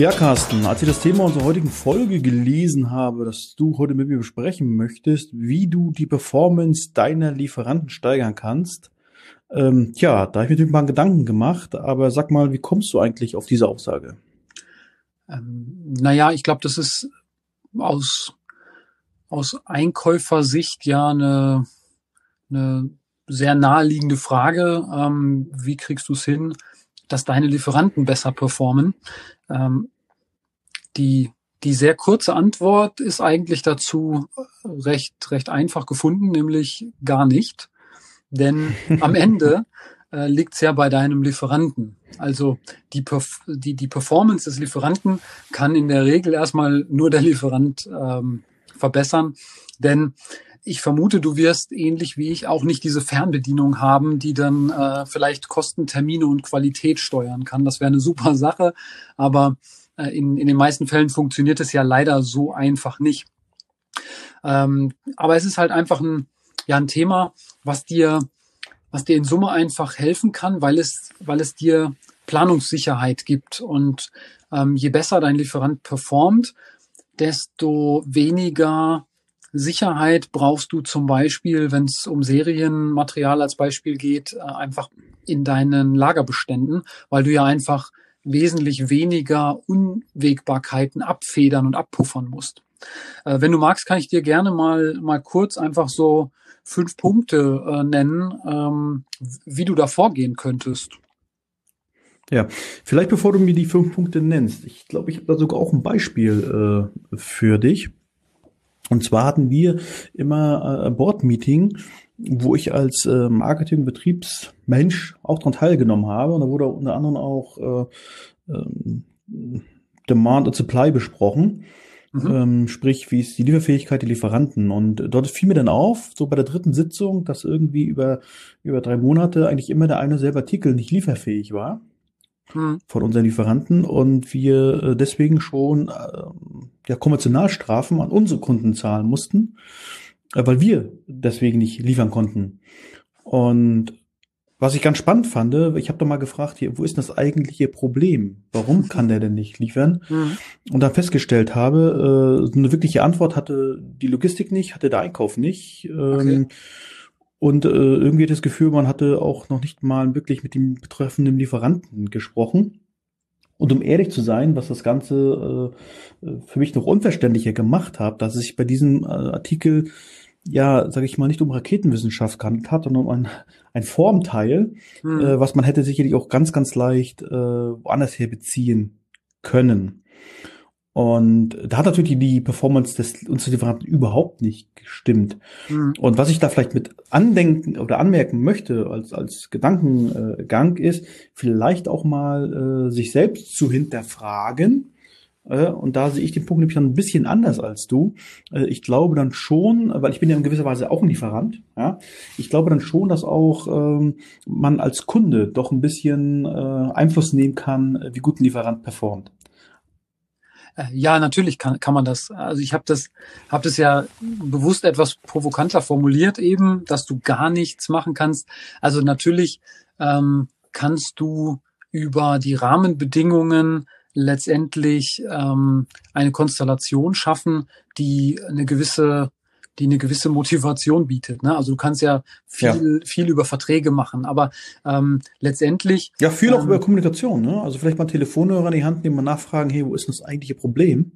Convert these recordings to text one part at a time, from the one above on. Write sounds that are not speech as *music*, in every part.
Ja, Carsten, als ich das Thema unserer heutigen Folge gelesen habe, dass du heute mit mir besprechen möchtest, wie du die Performance deiner Lieferanten steigern kannst, ähm, tja, da habe ich mir natürlich mal Gedanken gemacht, aber sag mal, wie kommst du eigentlich auf diese Aussage? Ähm, naja, ich glaube, das ist aus, aus Einkäufersicht ja eine, eine sehr naheliegende Frage. Ähm, wie kriegst du es hin, dass deine Lieferanten besser performen? Ähm, die, die sehr kurze Antwort ist eigentlich dazu recht, recht einfach gefunden, nämlich gar nicht. Denn *laughs* am Ende äh, liegt es ja bei deinem Lieferanten. Also die, Perf die, die Performance des Lieferanten kann in der Regel erstmal nur der Lieferant ähm, verbessern. Denn ich vermute, du wirst ähnlich wie ich auch nicht diese Fernbedienung haben, die dann äh, vielleicht Kosten, Termine und Qualität steuern kann. Das wäre eine super Sache, aber äh, in, in den meisten Fällen funktioniert es ja leider so einfach nicht. Ähm, aber es ist halt einfach ein, ja, ein Thema, was dir, was dir in Summe einfach helfen kann, weil es, weil es dir Planungssicherheit gibt. Und ähm, je besser dein Lieferant performt, desto weniger Sicherheit brauchst du zum Beispiel, wenn es um Serienmaterial als Beispiel geht, äh, einfach in deinen Lagerbeständen, weil du ja einfach wesentlich weniger Unwägbarkeiten abfedern und abpuffern musst. Äh, wenn du magst, kann ich dir gerne mal, mal kurz einfach so fünf Punkte äh, nennen, ähm, wie du da vorgehen könntest. Ja, vielleicht bevor du mir die fünf Punkte nennst, ich glaube, ich habe da sogar auch ein Beispiel äh, für dich. Und zwar hatten wir immer äh, ein Board-Meeting, wo ich als äh, Marketing-Betriebsmensch auch daran teilgenommen habe. Und da wurde unter anderem auch äh, äh, Demand und Supply besprochen. Mhm. Ähm, sprich, wie ist die Lieferfähigkeit der Lieferanten? Und dort fiel mir dann auf, so bei der dritten Sitzung, dass irgendwie über, über drei Monate eigentlich immer der eine selbe Artikel nicht lieferfähig war hm. von unseren Lieferanten und wir äh, deswegen schon äh, ja, Konventionalstrafen an unsere Kunden zahlen mussten, äh, weil wir deswegen nicht liefern konnten. Und was ich ganz spannend fand, ich habe doch mal gefragt, hier, wo ist das eigentliche Problem? Warum kann der denn nicht liefern? Mhm. Und dann festgestellt habe, äh, eine wirkliche Antwort hatte die Logistik nicht, hatte der Einkauf nicht. Ähm, okay. Und äh, irgendwie das Gefühl, man hatte auch noch nicht mal wirklich mit dem betreffenden Lieferanten gesprochen. Und um ehrlich zu sein, was das Ganze äh, für mich noch unverständlicher gemacht hat, dass es sich bei diesem äh, Artikel ja, sage ich mal, nicht um Raketenwissenschaft gehandelt hat, sondern um ein, ein Formteil, hm. äh, was man hätte sicherlich auch ganz, ganz leicht äh, woanders her beziehen können. Und da hat natürlich die Performance des unseres Lieferanten überhaupt nicht gestimmt. Mhm. Und was ich da vielleicht mit andenken oder anmerken möchte als, als Gedankengang ist, vielleicht auch mal äh, sich selbst zu hinterfragen. Äh, und da sehe ich den Punkt nämlich dann ein bisschen anders als du. Äh, ich glaube dann schon, weil ich bin ja in gewisser Weise auch ein Lieferant, ja, ich glaube dann schon, dass auch ähm, man als Kunde doch ein bisschen äh, Einfluss nehmen kann, wie gut ein Lieferant performt. Ja, natürlich kann, kann man das. Also ich habe das, hab das ja bewusst etwas provokanter formuliert eben, dass du gar nichts machen kannst. Also natürlich ähm, kannst du über die Rahmenbedingungen letztendlich ähm, eine Konstellation schaffen, die eine gewisse die eine gewisse Motivation bietet. Ne? Also du kannst ja viel, ja. viel über Verträge machen, aber ähm, letztendlich. Ja, viel ähm, auch über Kommunikation. Ne? Also vielleicht mal Telefonhörer in die Hand nehmen und nachfragen, hey, wo ist das eigentliche Problem?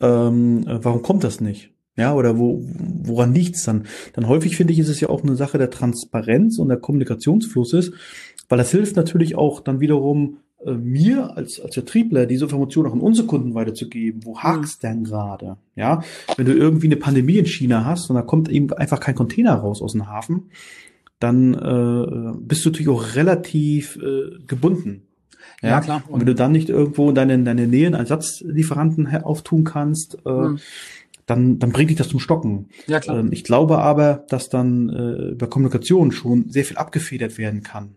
Ähm, äh, warum kommt das nicht? Ja, oder wo, woran liegt's dann? Dann häufig finde ich, ist es ja auch eine Sache der Transparenz und der Kommunikationsflusses, weil das hilft natürlich auch dann wiederum äh, mir als, als Vertriebler diese Information auch an unsere Kunden weiterzugeben. Wo hakst mhm. denn gerade? Ja, wenn du irgendwie eine Pandemie in China hast und da kommt eben einfach kein Container raus aus dem Hafen, dann äh, bist du natürlich auch relativ äh, gebunden. Ja, ja klar. Und wenn du dann nicht irgendwo deine, deine Nähe einen Ersatzlieferanten auftun kannst, äh, mhm. dann, dann bringt dich das zum Stocken. Ja, klar. Ähm, ich glaube aber, dass dann äh, über Kommunikation schon sehr viel abgefedert werden kann.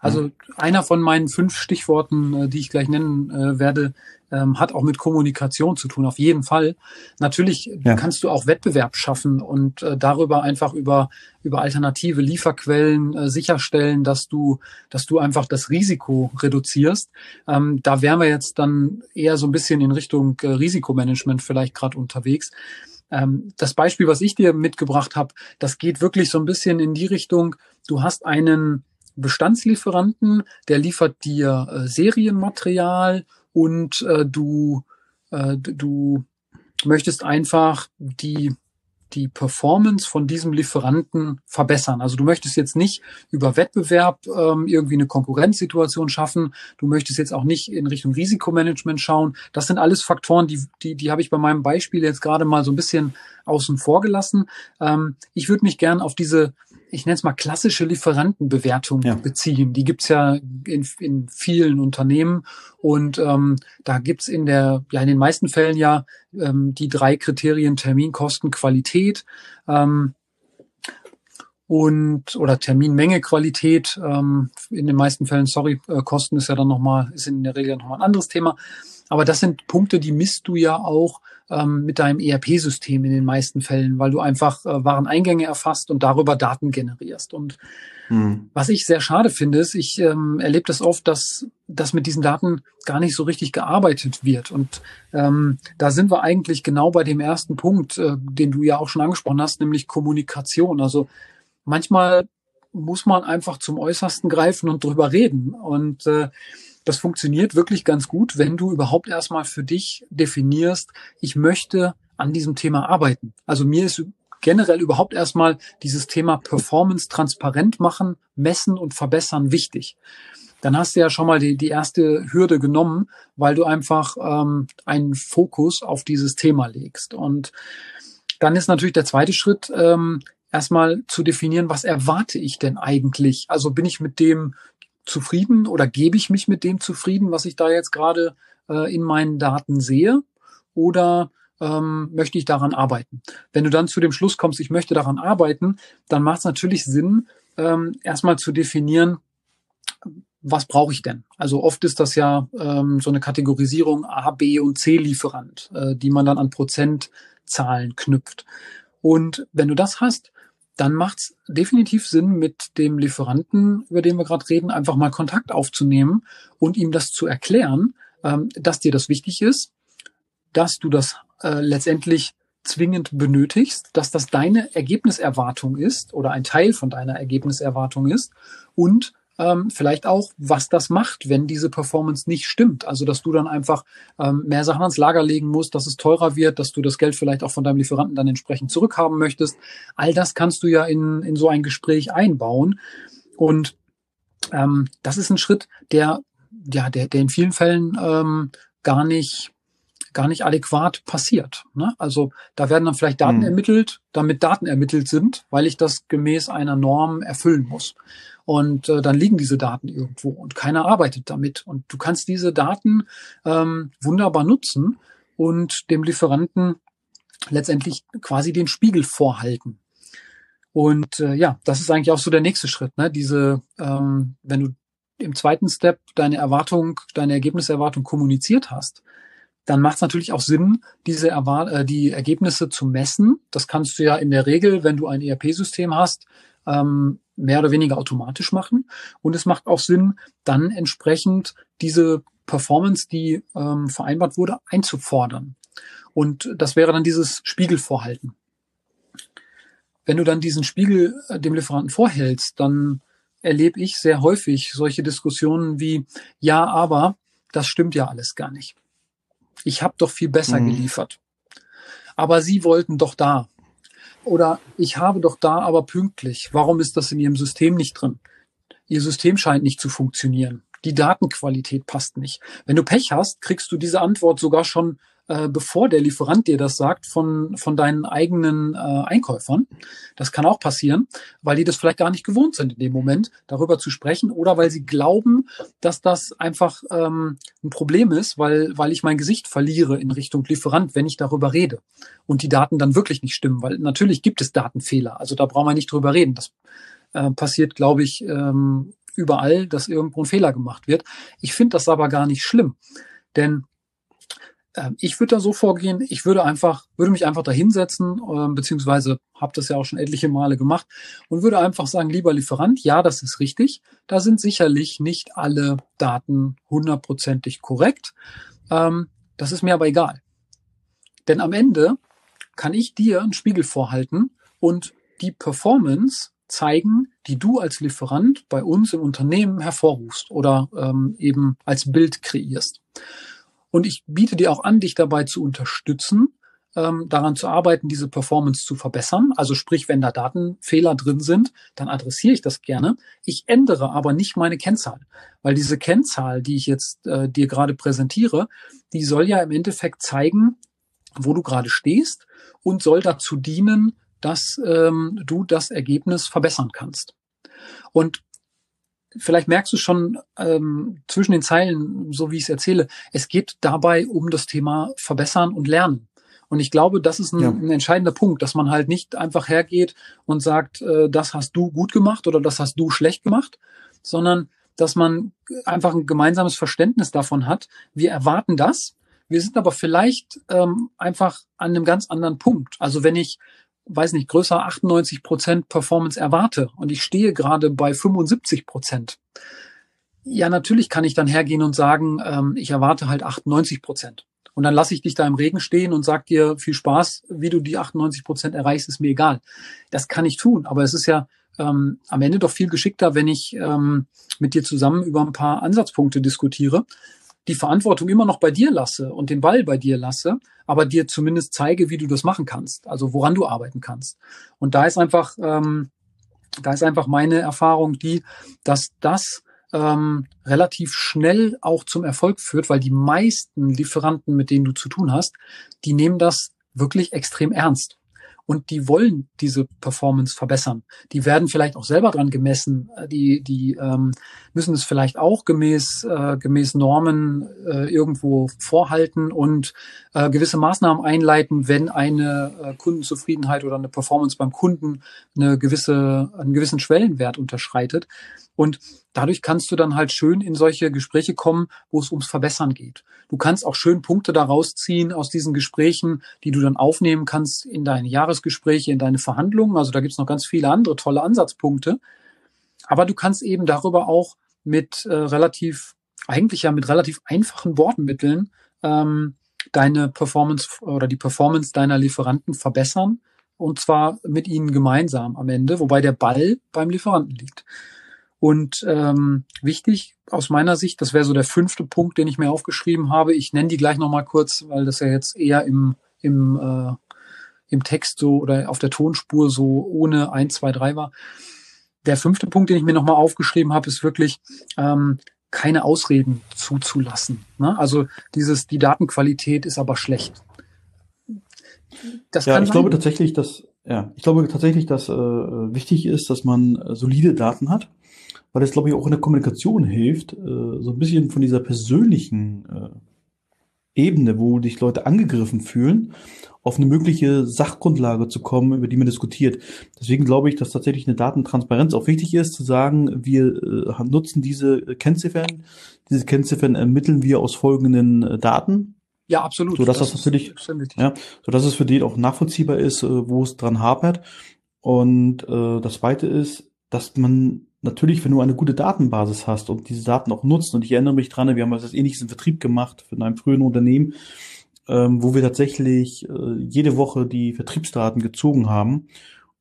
Also einer von meinen fünf Stichworten, äh, die ich gleich nennen äh, werde, ähm, hat auch mit Kommunikation zu tun, auf jeden Fall. Natürlich ja. kannst du auch Wettbewerb schaffen und äh, darüber einfach über, über alternative Lieferquellen äh, sicherstellen, dass du, dass du einfach das Risiko reduzierst. Ähm, da wären wir jetzt dann eher so ein bisschen in Richtung äh, Risikomanagement vielleicht gerade unterwegs ähm, das Beispiel, was ich dir mitgebracht habe, das geht wirklich so ein bisschen in die Richtung, du hast einen Bestandslieferanten, der liefert dir äh, Serienmaterial und äh, du, äh, du möchtest einfach die die Performance von diesem Lieferanten verbessern. Also du möchtest jetzt nicht über Wettbewerb ähm, irgendwie eine Konkurrenzsituation schaffen. Du möchtest jetzt auch nicht in Richtung Risikomanagement schauen. Das sind alles Faktoren, die, die, die habe ich bei meinem Beispiel jetzt gerade mal so ein bisschen außen vor gelassen. Ähm, ich würde mich gern auf diese ich nenne es mal klassische Lieferantenbewertung ja. beziehen. Die gibt's ja in, in vielen Unternehmen und ähm, da gibt's in der, ja in den meisten Fällen ja ähm, die drei Kriterien Termin, Kosten, Qualität. Ähm, und oder Terminmenge, Qualität, ähm, in den meisten Fällen, sorry, äh, Kosten ist ja dann nochmal, ist in der Regel nochmal ein anderes Thema. Aber das sind Punkte, die misst du ja auch ähm, mit deinem ERP-System in den meisten Fällen, weil du einfach äh, Wareneingänge erfasst und darüber Daten generierst. Und mhm. was ich sehr schade finde, ist, ich ähm, erlebe das oft, dass, dass mit diesen Daten gar nicht so richtig gearbeitet wird. Und ähm, da sind wir eigentlich genau bei dem ersten Punkt, äh, den du ja auch schon angesprochen hast, nämlich Kommunikation. Also manchmal muss man einfach zum Äußersten greifen und drüber reden. Und äh, das funktioniert wirklich ganz gut, wenn du überhaupt erstmal für dich definierst, ich möchte an diesem Thema arbeiten. Also mir ist generell überhaupt erstmal dieses Thema Performance transparent machen, messen und verbessern wichtig. Dann hast du ja schon mal die, die erste Hürde genommen, weil du einfach ähm, einen Fokus auf dieses Thema legst. Und dann ist natürlich der zweite Schritt, ähm, erstmal zu definieren, was erwarte ich denn eigentlich? Also bin ich mit dem zufrieden oder gebe ich mich mit dem zufrieden, was ich da jetzt gerade äh, in meinen Daten sehe? Oder ähm, möchte ich daran arbeiten? Wenn du dann zu dem Schluss kommst, ich möchte daran arbeiten, dann macht es natürlich Sinn, ähm, erstmal zu definieren, was brauche ich denn? Also oft ist das ja ähm, so eine Kategorisierung A, B und C Lieferant, äh, die man dann an Prozentzahlen knüpft. Und wenn du das hast, dann macht es definitiv Sinn, mit dem Lieferanten, über den wir gerade reden, einfach mal Kontakt aufzunehmen und ihm das zu erklären, ähm, dass dir das wichtig ist, dass du das äh, letztendlich zwingend benötigst, dass das deine Ergebniserwartung ist oder ein Teil von deiner Ergebniserwartung ist und ähm, vielleicht auch, was das macht, wenn diese Performance nicht stimmt. Also, dass du dann einfach ähm, mehr Sachen ans Lager legen musst, dass es teurer wird, dass du das Geld vielleicht auch von deinem Lieferanten dann entsprechend zurückhaben möchtest. All das kannst du ja in, in so ein Gespräch einbauen. Und ähm, das ist ein Schritt, der, ja, der, der in vielen Fällen ähm, gar nicht gar nicht adäquat passiert. Ne? Also da werden dann vielleicht Daten mhm. ermittelt, damit Daten ermittelt sind, weil ich das gemäß einer Norm erfüllen muss. Und äh, dann liegen diese Daten irgendwo und keiner arbeitet damit. Und du kannst diese Daten ähm, wunderbar nutzen und dem Lieferanten letztendlich quasi den Spiegel vorhalten. Und äh, ja, das ist eigentlich auch so der nächste Schritt. Ne? Diese, ähm, wenn du im zweiten Step deine Erwartung, deine Ergebniserwartung kommuniziert hast, dann macht es natürlich auch Sinn, diese Erwart äh, die Ergebnisse zu messen. Das kannst du ja in der Regel, wenn du ein ERP-System hast, ähm, mehr oder weniger automatisch machen. Und es macht auch Sinn, dann entsprechend diese Performance, die ähm, vereinbart wurde, einzufordern. Und das wäre dann dieses Spiegelvorhalten. Wenn du dann diesen Spiegel äh, dem Lieferanten vorhältst, dann erlebe ich sehr häufig solche Diskussionen wie, ja, aber das stimmt ja alles gar nicht. Ich habe doch viel besser mhm. geliefert. Aber Sie wollten doch da. Oder ich habe doch da aber pünktlich. Warum ist das in Ihrem System nicht drin? Ihr System scheint nicht zu funktionieren. Die Datenqualität passt nicht. Wenn du Pech hast, kriegst du diese Antwort sogar schon äh, bevor der Lieferant dir das sagt, von, von deinen eigenen äh, Einkäufern. Das kann auch passieren, weil die das vielleicht gar nicht gewohnt sind in dem Moment, darüber zu sprechen oder weil sie glauben, dass das einfach ähm, ein Problem ist, weil, weil ich mein Gesicht verliere in Richtung Lieferant, wenn ich darüber rede und die Daten dann wirklich nicht stimmen, weil natürlich gibt es Datenfehler. Also da brauchen wir nicht drüber reden. Das äh, passiert, glaube ich, ähm, überall, dass irgendwo ein Fehler gemacht wird. Ich finde das aber gar nicht schlimm, denn ich würde da so vorgehen, ich würde einfach, würde mich einfach da hinsetzen, äh, beziehungsweise habe das ja auch schon etliche Male gemacht und würde einfach sagen, lieber Lieferant, ja, das ist richtig. Da sind sicherlich nicht alle Daten hundertprozentig korrekt. Ähm, das ist mir aber egal. Denn am Ende kann ich dir einen Spiegel vorhalten und die Performance zeigen, die du als Lieferant bei uns im Unternehmen hervorrufst oder ähm, eben als Bild kreierst. Und ich biete dir auch an, dich dabei zu unterstützen, ähm, daran zu arbeiten, diese Performance zu verbessern. Also sprich, wenn da Datenfehler drin sind, dann adressiere ich das gerne. Ich ändere aber nicht meine Kennzahl, weil diese Kennzahl, die ich jetzt äh, dir gerade präsentiere, die soll ja im Endeffekt zeigen, wo du gerade stehst und soll dazu dienen, dass ähm, du das Ergebnis verbessern kannst. Und vielleicht merkst du schon ähm, zwischen den Zeilen, so wie ich es erzähle, es geht dabei um das Thema Verbessern und Lernen. Und ich glaube, das ist ein, ja. ein, entscheidender Punkt, dass man halt nicht einfach hergeht und sagt, äh, das hast du gut gemacht oder das hast du schlecht gemacht, sondern dass man einfach ein gemeinsames Verständnis davon hat. Wir erwarten das. Wir sind aber vielleicht ähm, einfach an einem ganz anderen Punkt. Also wenn ich weiß nicht, größer 98 Prozent Performance erwarte und ich stehe gerade bei 75 Prozent, ja, natürlich kann ich dann hergehen und sagen, ähm, ich erwarte halt 98 Prozent. Und dann lasse ich dich da im Regen stehen und sag dir viel Spaß, wie du die 98 Prozent erreichst, ist mir egal. Das kann ich tun, aber es ist ja ähm, am Ende doch viel geschickter, wenn ich ähm, mit dir zusammen über ein paar Ansatzpunkte diskutiere die Verantwortung immer noch bei dir lasse und den Ball bei dir lasse, aber dir zumindest zeige, wie du das machen kannst, also woran du arbeiten kannst. Und da ist einfach, ähm, da ist einfach meine Erfahrung die, dass das ähm, relativ schnell auch zum Erfolg führt, weil die meisten Lieferanten, mit denen du zu tun hast, die nehmen das wirklich extrem ernst und die wollen diese Performance verbessern. Die werden vielleicht auch selber dran gemessen. Äh, die, die ähm, müssen es vielleicht auch gemäß, äh, gemäß Normen äh, irgendwo vorhalten und äh, gewisse Maßnahmen einleiten, wenn eine äh, Kundenzufriedenheit oder eine Performance beim Kunden eine gewisse, einen gewissen Schwellenwert unterschreitet. Und dadurch kannst du dann halt schön in solche Gespräche kommen, wo es ums Verbessern geht. Du kannst auch schön Punkte daraus ziehen aus diesen Gesprächen, die du dann aufnehmen kannst in deine Jahresgespräche, in deine Verhandlungen. Also da gibt's noch ganz viele andere tolle Ansatzpunkte. Aber du kannst eben darüber auch mit äh, relativ, eigentlich ja mit relativ einfachen Wortmitteln ähm, deine Performance oder die Performance deiner Lieferanten verbessern. Und zwar mit ihnen gemeinsam am Ende, wobei der Ball beim Lieferanten liegt. Und ähm, wichtig aus meiner Sicht, das wäre so der fünfte Punkt, den ich mir aufgeschrieben habe. Ich nenne die gleich nochmal kurz, weil das ja jetzt eher im, im, äh, im Text so oder auf der Tonspur so ohne eins, zwei, drei war. Der fünfte Punkt, den ich mir nochmal aufgeschrieben habe, ist wirklich ähm, keine Ausreden zuzulassen. Ne? Also dieses, die Datenqualität ist aber schlecht. Das ja, ich sein. glaube tatsächlich, dass ja, ich glaube tatsächlich, dass äh, wichtig ist, dass man solide Daten hat weil es, glaube ich, auch in der Kommunikation hilft, äh, so ein bisschen von dieser persönlichen äh, Ebene, wo dich Leute angegriffen fühlen, auf eine mögliche Sachgrundlage zu kommen, über die man diskutiert. Deswegen glaube ich, dass tatsächlich eine Datentransparenz auch wichtig ist, zu sagen, wir äh, nutzen diese Kennziffern, diese Kennziffern ermitteln wir aus folgenden Daten. Ja, absolut. So dass das, das natürlich, ja, so dass es für den auch nachvollziehbar ist, wo es dran hapert. Und äh, das zweite ist, dass man natürlich, wenn du eine gute Datenbasis hast und diese Daten auch nutzt, und ich erinnere mich dran, wir haben was ähnliches im Vertrieb gemacht für einem frühen Unternehmen, ähm, wo wir tatsächlich äh, jede Woche die Vertriebsdaten gezogen haben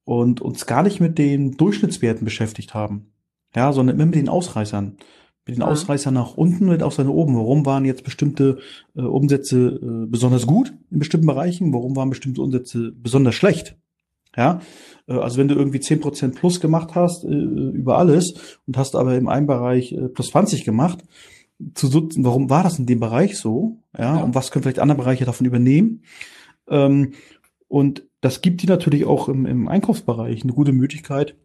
und uns gar nicht mit den Durchschnittswerten beschäftigt haben. Ja, sondern immer mit den Ausreißern. Mit den mhm. Ausreißern nach unten, mit Ausreißern nach oben. Warum waren jetzt bestimmte äh, Umsätze äh, besonders gut in bestimmten Bereichen? Warum waren bestimmte Umsätze besonders schlecht? Ja, äh, also wenn du irgendwie zehn Prozent plus gemacht hast äh, über alles und hast aber im einen Bereich äh, plus 20 gemacht, zu warum war das in dem Bereich so? Ja, ja. und was können vielleicht andere Bereiche davon übernehmen? Ähm, und das gibt dir natürlich auch im, im Einkaufsbereich eine gute Möglichkeit,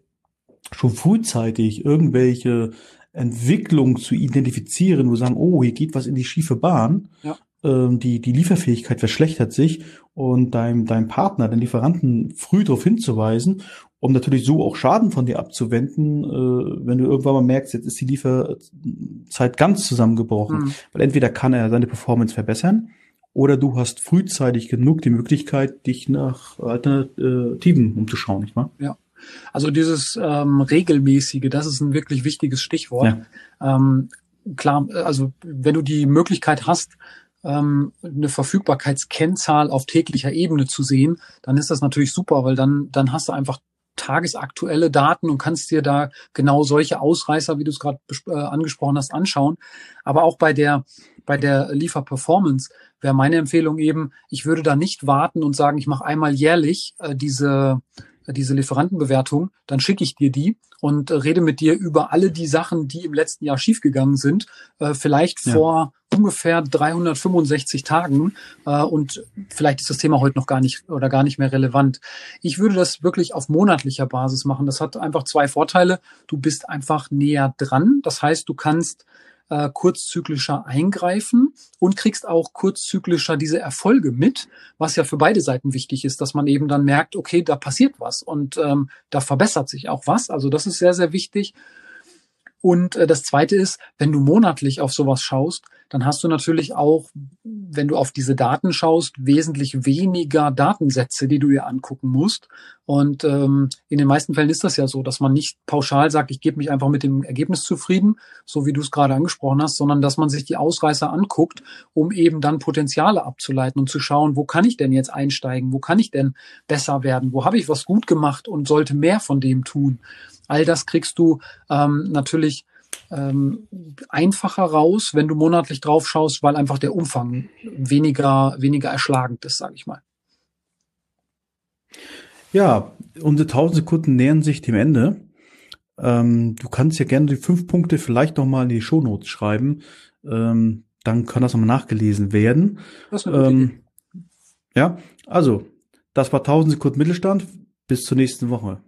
schon frühzeitig irgendwelche Entwicklungen zu identifizieren, wo sagen, oh, hier geht was in die schiefe Bahn. Ja. Ähm, die, die Lieferfähigkeit verschlechtert sich und deinem, deinem Partner, den Lieferanten früh darauf hinzuweisen, um natürlich so auch Schaden von dir abzuwenden, äh, wenn du irgendwann mal merkst, jetzt ist die Lieferzeit ganz zusammengebrochen. Mhm. Weil entweder kann er seine Performance verbessern oder du hast frühzeitig genug die Möglichkeit, dich nach Alternativen umzuschauen, nicht wahr? Ja. Also dieses ähm, regelmäßige, das ist ein wirklich wichtiges Stichwort. Ja. Ähm, klar, also wenn du die Möglichkeit hast, ähm, eine Verfügbarkeitskennzahl auf täglicher Ebene zu sehen, dann ist das natürlich super, weil dann, dann hast du einfach tagesaktuelle Daten und kannst dir da genau solche Ausreißer, wie du es gerade äh, angesprochen hast, anschauen. Aber auch bei der, bei der Lieferperformance wäre meine Empfehlung eben, ich würde da nicht warten und sagen, ich mache einmal jährlich äh, diese, diese Lieferantenbewertung, dann schicke ich dir die und äh, rede mit dir über alle die Sachen, die im letzten Jahr schiefgegangen sind, äh, vielleicht ja. vor ungefähr 365 Tagen äh, und vielleicht ist das Thema heute noch gar nicht oder gar nicht mehr relevant. Ich würde das wirklich auf monatlicher Basis machen. Das hat einfach zwei Vorteile. Du bist einfach näher dran. Das heißt, du kannst äh, kurzzyklischer eingreifen und kriegst auch kurzzyklischer diese Erfolge mit, was ja für beide Seiten wichtig ist, dass man eben dann merkt, okay, da passiert was und ähm, da verbessert sich auch was. Also das ist sehr, sehr wichtig. Und äh, das Zweite ist, wenn du monatlich auf sowas schaust, dann hast du natürlich auch, wenn du auf diese Daten schaust, wesentlich weniger Datensätze, die du dir angucken musst. Und ähm, in den meisten Fällen ist das ja so, dass man nicht pauschal sagt, ich gebe mich einfach mit dem Ergebnis zufrieden, so wie du es gerade angesprochen hast, sondern dass man sich die Ausreißer anguckt, um eben dann Potenziale abzuleiten und zu schauen, wo kann ich denn jetzt einsteigen, wo kann ich denn besser werden, wo habe ich was gut gemacht und sollte mehr von dem tun. All das kriegst du ähm, natürlich ähm, einfacher raus, wenn du monatlich drauf schaust, weil einfach der Umfang weniger, weniger erschlagend ist, sage ich mal. Ja, unsere 1000 Sekunden nähern sich dem Ende. Ähm, du kannst ja gerne die fünf Punkte vielleicht noch mal in die Shownotes schreiben. Ähm, dann kann das nochmal nachgelesen werden. Ähm, ja, also, das war 1000 Sekunden Mittelstand. Bis zur nächsten Woche.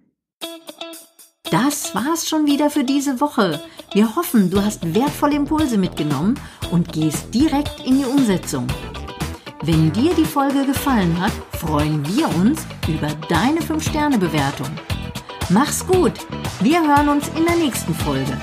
Das war's schon wieder für diese Woche. Wir hoffen, du hast wertvolle Impulse mitgenommen und gehst direkt in die Umsetzung. Wenn dir die Folge gefallen hat, freuen wir uns über deine 5-Sterne-Bewertung. Mach's gut. Wir hören uns in der nächsten Folge.